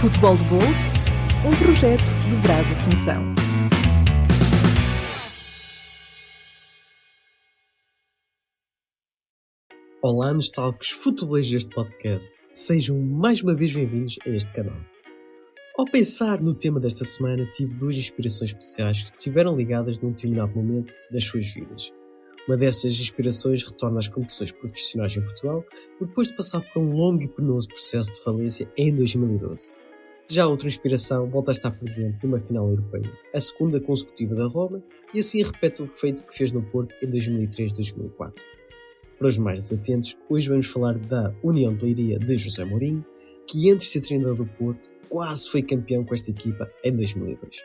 Futebol de Bolso, um projeto do Brás Assunção. Olá, nostálgicos futebolistas deste podcast. Sejam mais uma vez bem-vindos a este canal. Ao pensar no tema desta semana, tive duas inspirações especiais que estiveram ligadas num determinado momento das suas vidas. Uma dessas inspirações retorna às competições profissionais em Portugal, depois de passar por um longo e penoso processo de falência em 2012. Já outra inspiração volta a estar presente numa final europeia, a segunda consecutiva da Roma, e assim repete o feito que fez no Porto em 2003-2004. Para os mais desatentos, hoje vamos falar da União de Leiria de José Mourinho, que antes de ser treinador do Porto, quase foi campeão com esta equipa em 2002.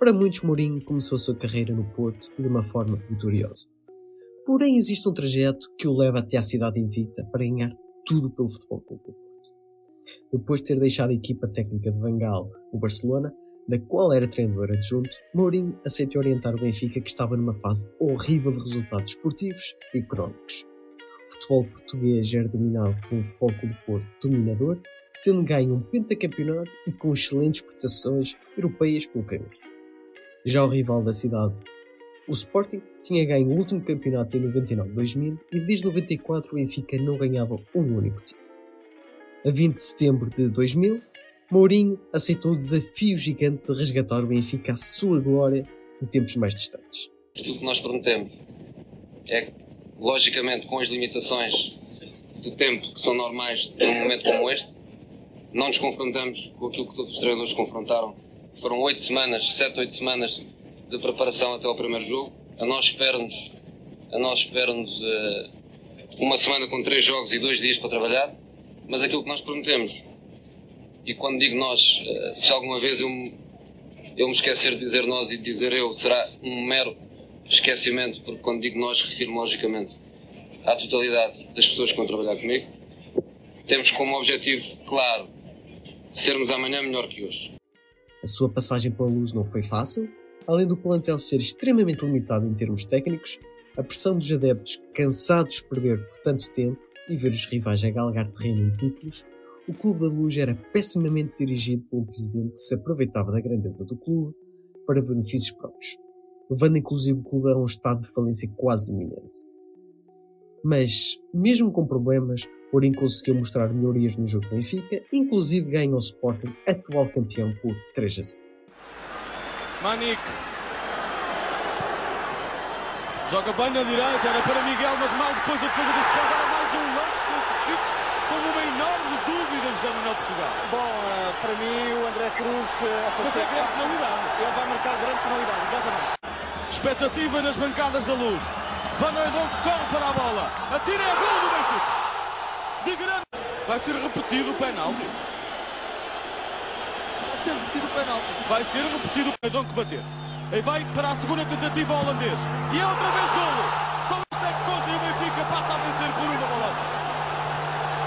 Para muitos, Mourinho começou a sua carreira no Porto de uma forma vitoriosa. Porém, existe um trajeto que o leva até à cidade invicta para ganhar tudo pelo Futebol Clube depois de ter deixado a equipa técnica de Vangal, o Barcelona, da qual era treinador adjunto, Mourinho aceitou orientar o Benfica que estava numa fase horrível de resultados esportivos e económicos. O futebol português era dominado por um futebol clube Porto dominador, tendo ganho um pentacampeonato e com excelentes prestações europeias pelo caminho. Já o rival da cidade, o Sporting, tinha ganho o último campeonato em 99-2000 e desde 94 o Benfica não ganhava um único título a 20 de setembro de 2000, Mourinho aceitou o desafio gigante de resgatar o Benfica à sua glória de tempos mais distantes. Aquilo que nós prometemos é que, logicamente, com as limitações de tempo que são normais num momento como este, não nos confrontamos com aquilo que todos os treinadores confrontaram. Foram oito semanas, sete, oito semanas de preparação até ao primeiro jogo. A nós espera-nos, a nós espera-nos uh, uma semana com três jogos e dois dias para trabalhar mas aquilo que nós prometemos. E quando digo nós, eh, se alguma vez eu me, eu me esquecer de dizer nós e de dizer eu, será um mero esquecimento, porque quando digo nós, refiro logicamente à totalidade das pessoas que vão trabalhar comigo. Temos como objetivo claro sermos amanhã melhor que hoje. A sua passagem pela luz não foi fácil, além do plantel ser extremamente limitado em termos técnicos, a pressão dos adeptos cansados de perder por tanto tempo e ver os rivais a galgar terreno em títulos, o Clube da Luz era pessimamente dirigido por um presidente que se aproveitava da grandeza do clube para benefícios próprios, levando inclusive o clube a um estado de falência quase iminente. Mas, mesmo com problemas, Mourinho conseguiu mostrar melhorias no jogo do Benfica, inclusive ganhou o Sporting, atual campeão, por 3 a 0. Manic joga bem na direita, era para Miguel, mas mal depois a defesa do Sporting um lance com uma enorme dúvida José Manuel Portugal. Bom, uh, para mim o André Cruz uh, Mas é grande penalidade. Ele vai marcar grande penalidade, exatamente. Expectativa nas bancadas da luz. Van Oudon corre para a bola. Atira a gol do Benfica. De grande. Vai ser repetido o penalti. Vai ser repetido o penalti. Vai ser repetido o penalti que bater. Aí vai para a segunda tentativa holandês. E é outra vez golo. Só este é que conta e o Benfica passa a vencer por uma bola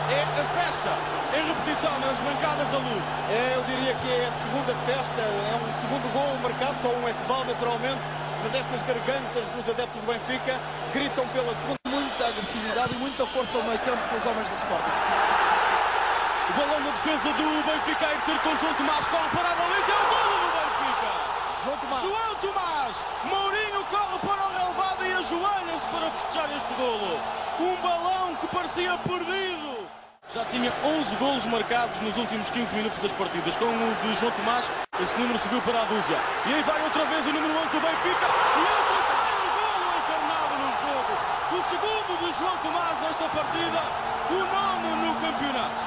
É a festa em repetição nas bancadas da luz. É, eu diria que é a segunda festa. É um segundo gol marcado, só um é que vale naturalmente. Mas estas gargantas dos adeptos do Benfica gritam pela segunda. Muita agressividade e muita força ao meio campo pelos homens do Sporting. O balão da defesa do Benfica a ir ter com João Tomás, corre para a baliza, é o golo do Benfica! João Tomás! João Tomás! Mourinho corre para o relevado e ajoelha-se para fechar este golo. Um balão que parecia perdido. Já tinha 11 golos marcados nos últimos 15 minutos das partidas. Com o de João Tomás, esse número subiu para a dúzia. E aí vai outra vez o número 11 do Benfica. E é o terceiro golo encarnado no jogo. O segundo de João Tomás nesta partida. O nono no campeonato.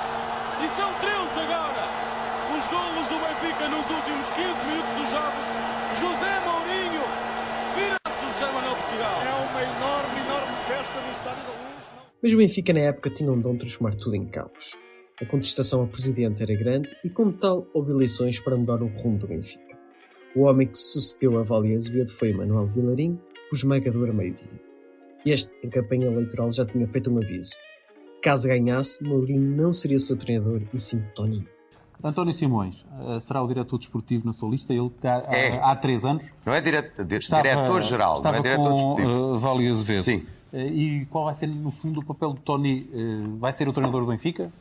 E são 13 agora os golos do Benfica nos últimos 15 minutos dos jogos. José Mourinho vira-se o José Manuel Portugal. É uma enorme, enorme festa no Estádio da Luz. Mas o Benfica na época tinha um dom de transformar tudo em caos. A contestação ao presidente era grande e, como tal, houve eleições para mudar o rumo do Benfica. O homem que sucedeu a Valia Azevedo foi Manuel Vilarim, por esmagadora maioria. Este, em campanha eleitoral, já tinha feito um aviso. Caso ganhasse, Mourinho não seria o seu treinador, e sim Toninho. António Simões uh, será o diretor desportivo na Solista, ele que há, É. há, há três anos Não é diretor-geral, não estava é diretor com desportivo. uh, Vali Azevedo. Sim. Uh, e qual vai ser, no fundo, o papel do Tony? Uh, vai ser o treinador do Benfica?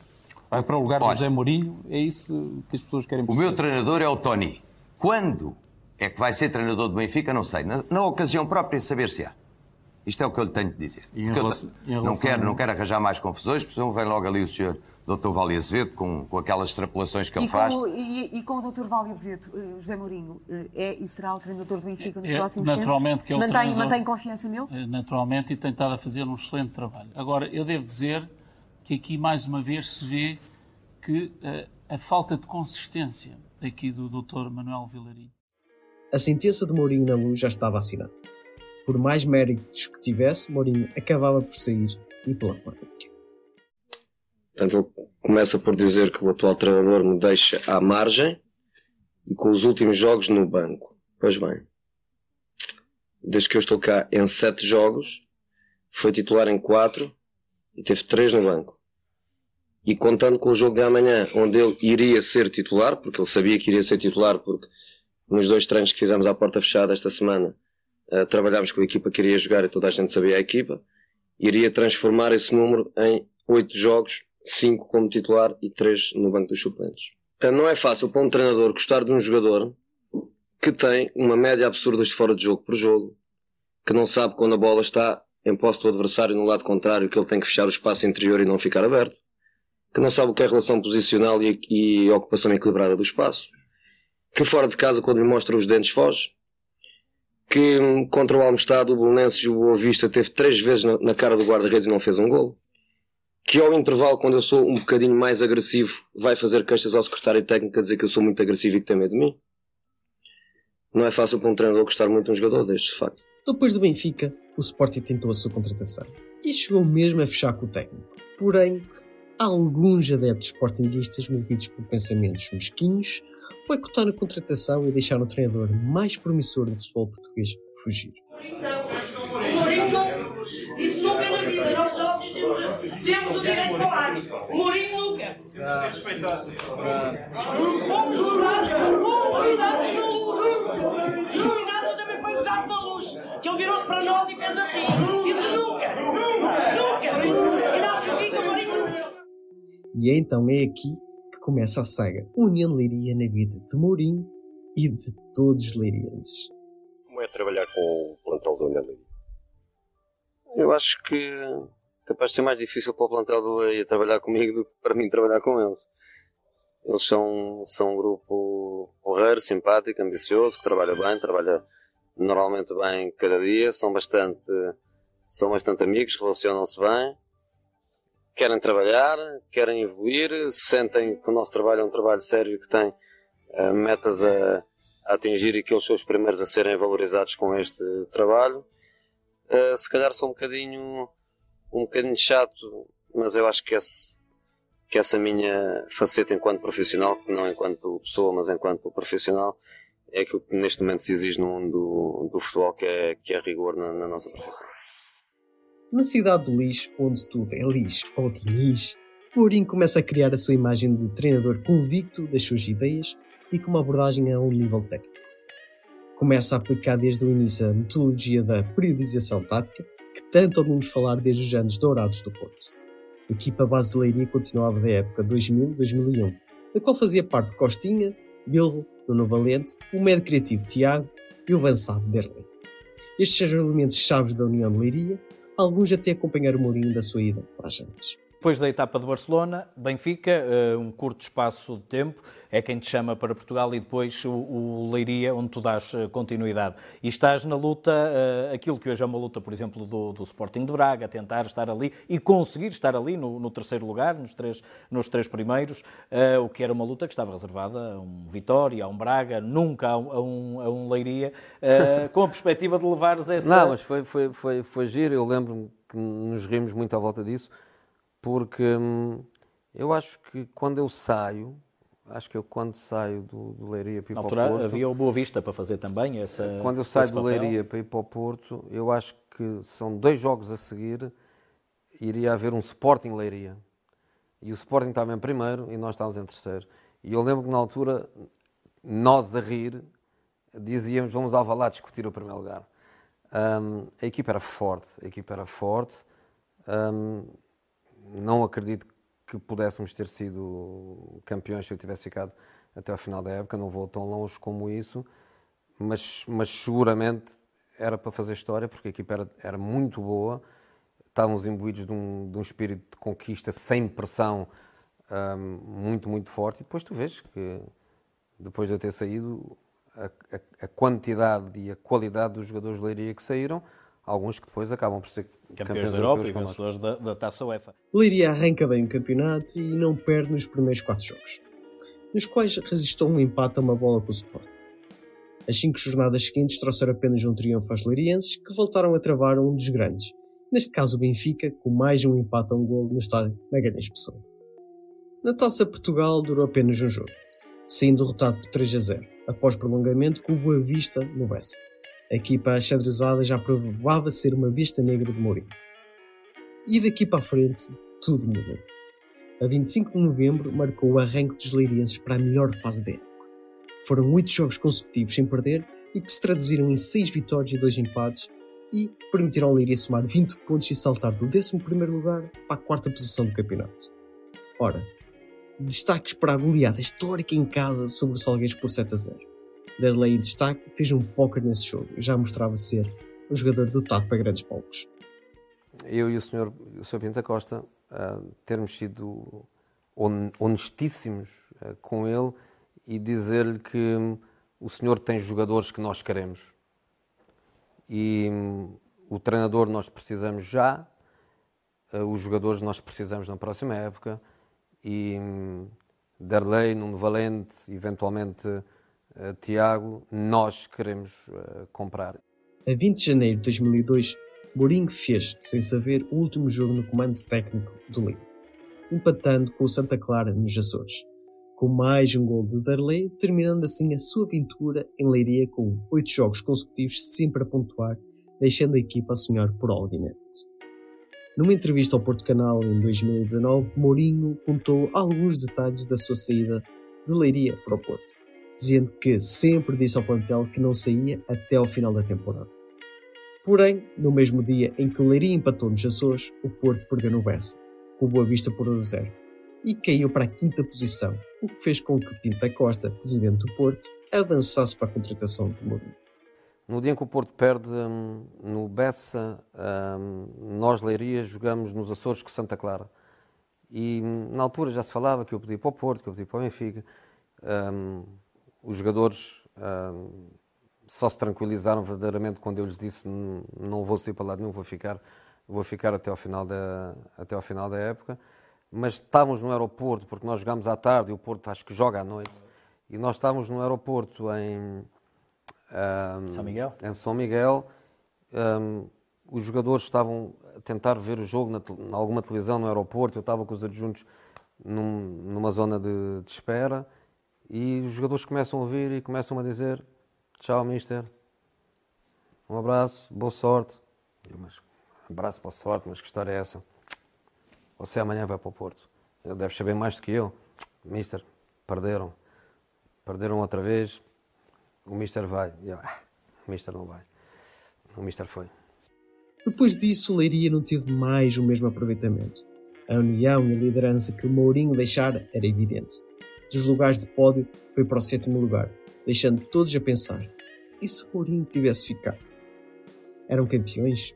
Vai para o lugar Olha. do José Mourinho, é isso que as pessoas querem O perceber. meu treinador é o Tony. Quando é que vai ser treinador do Benfica? Não sei. Na, na ocasião própria, saber se há. Isto é o que eu lhe tenho de dizer. Eu relação- em não, quero, não quero arranjar mais confusões, porque senão vem logo ali o senhor Dr. Vale Azevedo com, com aquelas extrapolações que ele E faz. com, e, e com o Dr. Vale Azevedo, eh, José Mourinho, eh, é e será o treinador do Benfica nos É, próximos naturalmente tempos? que é o mantém, treinador. mantém confiança nele? Eh, naturalmente, e tem estado a fazer um excelente trabalho. Agora, eu devo dizer que aqui, mais uma vez, se vê que eh, a falta de consistência aqui do Dr. Manuel Vilarinho. A sentença de Mourinho na luz já estava assinada. Por mais méritos que tivesse, Mourinho acabava por sair e pela porta cá. Portanto, ele começa por dizer que o atual treinador me deixa à margem e com os últimos jogos no banco. Pois bem, desde que eu estou cá em sete jogos, foi titular em quatro e teve três no banco. E contando com o jogo de amanhã, onde ele iria ser titular, porque ele sabia que iria ser titular, porque nos dois treinos que fizemos à porta fechada esta semana, eh, trabalhámos com a equipa que iria jogar e toda a gente sabia a equipa, iria transformar esse número em oito jogos, cinco como titular e três no banco dos suplentes. Não é fácil para um treinador gostar de um jogador que tem uma média absurda de fora de jogo por jogo, que não sabe quando a bola está em posse do adversário no lado contrário, que ele tem que fechar o espaço interior e não ficar aberto, que não sabe o que é relação posicional e, e ocupação equilibrada do espaço, que fora de casa, quando lhe mostra os dentes, foge, que hum, contra o Almestado, o Bolonenses e o Boa Vista teve três vezes na, na cara do guarda-redes e não fez um gol. Que ao intervalo, quando eu sou um bocadinho mais agressivo, vai fazer queixas ao secretário técnico a dizer que eu sou muito agressivo e que tem medo de mim. Não é fácil para um treinador gostar muito de um jogador destes, de facto. Depois do Benfica, o Sporting tentou a sua contratação e chegou mesmo a fechar com o técnico. Porém, alguns adeptos sportinguistas movidos por pensamentos mesquinhos boicotaram a contratação e deixaram o treinador mais promissor do futebol português fugir. Temos, temos o direito de falar. Mourinho nunca. Fomos gozados. Fomos gozados no luz. E o Inácio também foi gozado na luz. Que ele virou-se para nós e fez assim. Isso nunca. Nunca. Inácio fica, Mourinho. E então é aqui que começa a saga União de Leiria na vida de Mourinho e de todos os leirienses. Como é trabalhar com o plantel da União Leiria? Eu acho que é capaz de ser mais difícil para o plantel do Leiria trabalhar comigo do que para mim trabalhar com eles. Eles são, são um grupo porreiro, simpático, ambicioso, que trabalha bem, trabalha normalmente bem cada dia, são bastante, são bastante amigos, relacionam-se bem, querem trabalhar, querem evoluir, sentem que o nosso trabalho é um trabalho sério que tem eh, metas a, a atingir e que eles são os primeiros a serem valorizados com este trabalho. Uh, se calhar sou um bocadinho um bocadinho chato, mas eu acho que, esse, que essa minha faceta enquanto profissional, não enquanto pessoa, mas enquanto profissional, é aquilo que neste momento se exige no mundo do, do futebol, que é, que é rigor na, na nossa profissão. Na cidade do lixo, onde tudo é lixo ou tinis, Mourinho começa a criar a sua imagem de treinador convicto das suas ideias e com uma abordagem a um nível técnico. Começa a aplicar desde o início a metodologia da periodização tática, que tanto ouvimos falar desde os anos dourados do Porto. A equipa Leiria continuava da época 2000-2001, da qual fazia parte Costinha, Bilro, Nuno Valente, o médio criativo Tiago e o avançado Derlei. Estes eram elementos chaves da União de Leiria, alguns até acompanharam o Mourinho da sua ida para as Jantas. Depois da etapa de Barcelona, Benfica, eh, um curto espaço de tempo, é quem te chama para Portugal e depois o, Leiria, onde tu dás eh, continuidade. E estás na luta, eh, aquilo que hoje é uma luta, por exemplo, do, do Sporting de Braga, tentar estar ali e conseguir estar ali no, no terceiro lugar, nos três, nos três primeiros, o que era uma luta que estava reservada a um Vitória, a um Braga, nunca a um, a um, Leiria, com a perspectiva de levares essa... Não, mas foi, foi, foi, foi giro, eu lembro-me que nos rimos muito à volta disso, porque hum, eu acho que quando eu saio, acho que eu quando saio do, do Leiria para ir Na para o Porto... havia o Boa Vista para fazer também essa Quando eu saio do papel. Leiria para ir para o Porto, eu acho que são dois jogos a seguir, iria haver um Sporting Leiria. E o Sporting estava em primeiro e nós estávamos em terceiro. E eu lembro que na altura, nós a rir, dizíamos vamos ao lá discutir o primeiro lugar. Hum, a equipa era forte, a equipa era forte. Hum, não acredito que pudéssemos ter sido campeões se eu tivesse ficado até ao final da época. Não vou tão longe como isso, mas, mas seguramente era para fazer história, porque a equipa era, era muito boa. Estávamos imbuídos de um, de um espírito de conquista sem pressão um, muito, muito forte. E depois tu vês que, depois de eu ter saído, a, a, a quantidade e a qualidade dos jogadores de Leiria que saíram, alguns que depois acabam por ser Campeões campeões da Europa e vencedores da, da Taça UEFA. O Leiria arranca bem o campeonato e não perde nos primeiros quatro jogos, nos quais resistiu um empate a uma bola com o Sporting. As cinco jornadas seguintes trouxeram apenas um triunfo aos leirienses, que voltaram a travar um dos grandes, neste caso o Benfica, com mais um empate a um golo no estádio Magalhães Pessoa. Na Taça Portugal durou apenas um jogo, sendo derrotado por 3 a 0, após prolongamento com o Boa Vista no Bessa. A equipa achadrezada já provava ser uma besta negra de Mourinho. E daqui para a frente, tudo mudou. A 25 de novembro marcou o arranque dos leirienses para a melhor fase da época. Foram oito jogos consecutivos sem perder e que se traduziram em seis vitórias e dois empates e permitiram ao Leiria somar 20 pontos e saltar do 11º lugar para a quarta posição do campeonato. Ora, destaques para a goleada histórica em casa sobre o Salgueiros por 7 a 0. Derlei em destaque fez um póquer nesse jogo e já mostrava ser um jogador dotado para grandes palcos. eu e o senhor, o senhor Pinto Costa ah, termos sido hon- honestíssimos ah, com ele e dizer-lhe que hum, o senhor tem jogadores que nós queremos e hum, o treinador nós precisamos já, ah, os jogadores nós precisamos na próxima época e hum, Derlei, Nuno Valente, eventualmente Tiago, nós queremos ah, comprar. A 20 de janeiro de 2002, Mourinho fez, sem saber, o último jogo no comando técnico do Liga, empatando com o Santa Clara nos Açores, com mais um gol de Darley, terminando assim a sua aventura em Leiria com oito jogos consecutivos sempre a pontuar, deixando a equipa a sonhar por algo inédito. Numa entrevista ao Porto Canal em 2019, Mourinho contou alguns detalhes da sua saída de Leiria para o Porto, dizendo que sempre disse ao plantel que não saía até ao final da temporada. Porém, no mesmo dia em que o Leiria empatou nos Açores, o Porto perdeu no Bessa, com Boa Vista por 1 a 0, e caiu para a quinta posição, o que fez com que Pinto Costa, presidente do Porto, avançasse para a contratação de Mourinho. No dia em que o Porto perde hum, no Bessa, hum, nós, Leiria, jogamos nos Açores com Santa Clara. E hum, na altura já se falava que eu pedi para o Porto, que eu pedi para o Benfica. Os jogadores hum, só se tranquilizaram verdadeiramente quando eu lhes disse "N- não vou sair para lado nenhum, vou ficar, vou ficar até ao final da, até ao final da época. Mas estávamos no aeroporto, porque nós jogámos à tarde e o Porto acho que joga à noite. E nós estávamos no aeroporto em, Ahm, São Miguel? Em São Miguel. Ahm, os jogadores estavam a tentar ver o jogo na, alguma televisão no aeroporto. Eu estava com os adjuntos num- numa zona de, de espera e os jogadores começam a ouvir e começam a dizer: Tchau, mister. Um abraço, boa sorte. Eu, mas, abraço, boa sorte, mas que história é essa? Você amanhã vai para o Porto. Ele deve saber mais do que eu. Mister, perderam. Perderam outra vez. O Mister vai. Eu, "Ah, o Mister não vai. O Mister foi. Depois disso, Leiria não teve mais o mesmo aproveitamento. A união e a liderança que Mourinho deixara era evidente. Dos lugares de pódio, foi para o sétimo lugar, deixando todos a pensar: e se Mourinho tivesse ficado? Eram campeões?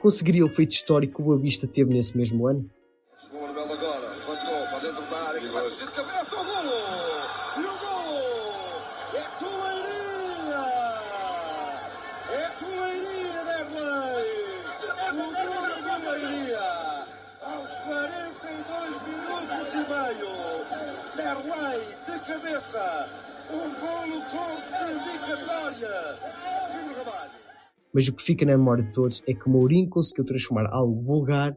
Conseguiria o feito histórico que o Boa Vista teve nesse mesmo ano? Agora, levantou para dentro da área, a fazer de cabeça o golo! Aos 42 minutos e meio! Derlei de cabeça! Um golo com dedicatória! Pedro Ramalho! Mas o que fica na memória de todos é que Mourinho conseguiu transformar algo vulgar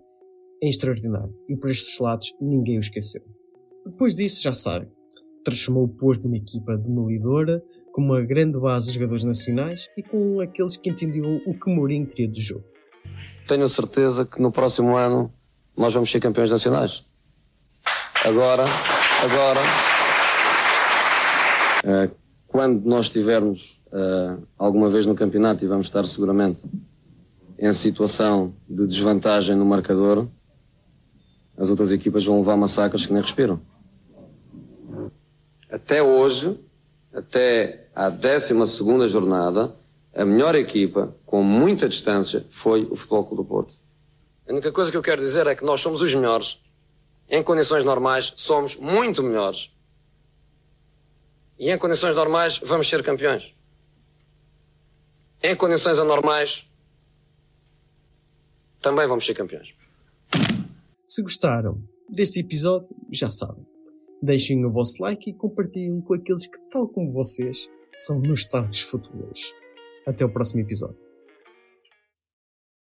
em extraordinário, e por estes lados ninguém o esqueceu. Depois disso, já sabe, transformou o Porto numa equipa demolidora, com uma grande base de jogadores nacionais e com aqueles que entendiam o que Mourinho queria do jogo. Tenho a certeza que no próximo ano nós vamos ser campeões nacionais. Agora, agora, eh, quando nós estivermos eh, alguma vez no campeonato e vamos estar seguramente em situação de desvantagem no marcador, as outras equipas vão levar massacres que nem respiram. Até hoje, até à 12 jornada, a melhor equipa, com muita distância, foi o Futebol Clube do Porto. A única coisa que eu quero dizer é que nós somos os melhores. Em condições normais, somos muito melhores. E em condições normais, vamos ser campeões. Em condições anormais, também vamos ser campeões. Se gostaram deste episódio, já sabem. Deixem o vosso like e compartilhem com aqueles que, tal como vocês, são nostálgicos futebolês. Até o próximo episódio.